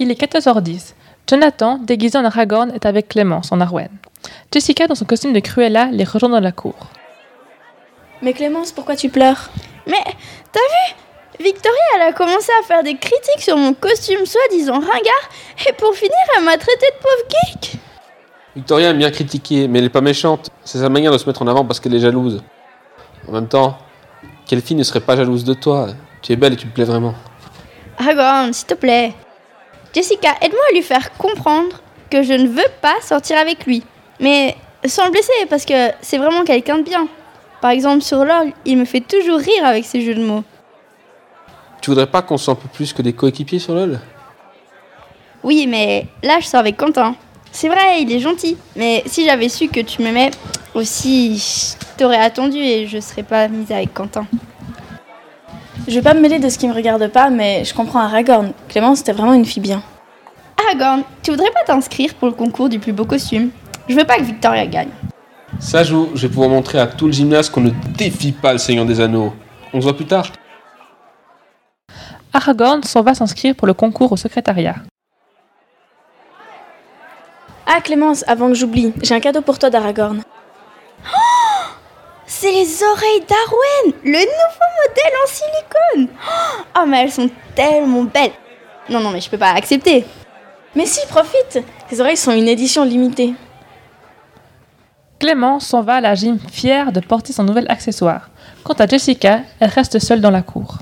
Il est 14h10. Jonathan, déguisé en Aragorn, est avec Clémence en Arwen. Jessica, dans son costume de Cruella, les rejoint dans la cour. Mais Clémence, pourquoi tu pleures? Mais t'as vu? Victoria, elle a commencé à faire des critiques sur mon costume soi-disant ringard, et pour finir, elle m'a traité de pauvre geek. Victoria aime bien critiquer, mais elle est pas méchante. C'est sa manière de se mettre en avant parce qu'elle est jalouse. En même temps, quelle fille ne serait pas jalouse de toi? Tu es belle et tu me plais vraiment. Aragorn, s'il te plaît. Jessica, aide-moi à lui faire comprendre que je ne veux pas sortir avec lui. Mais sans le blesser, parce que c'est vraiment quelqu'un de bien. Par exemple, sur LoL, il me fait toujours rire avec ses jeux de mots. Tu voudrais pas qu'on soit un peu plus que des coéquipiers sur LoL? Oui, mais là, je sors avec Quentin. C'est vrai, il est gentil. Mais si j'avais su que tu m'aimais aussi, je t'aurais attendu et je serais pas mise avec Quentin. Je vais pas me mêler de ce qui me regarde pas, mais je comprends Aragorn. Clémence, c'était vraiment une fille bien. Aragorn, tu voudrais pas t'inscrire pour le concours du plus beau costume? Je veux pas que Victoria gagne. Ça joue, je vais pouvoir montrer à tout le gymnase qu'on ne défie pas le Seigneur des Anneaux. On se voit plus tard. Aragorn s'en va s'inscrire pour le concours au secrétariat. Ah Clémence, avant que j'oublie, j'ai un cadeau pour toi d'Aragorn. C'est les oreilles d'Arwen, le nouveau modèle en silicone. Oh, mais elles sont tellement belles. Non, non, mais je peux pas accepter. Mais si, profite Ces oreilles sont une édition limitée. Clément s'en va à la gym fière de porter son nouvel accessoire. Quant à Jessica, elle reste seule dans la cour.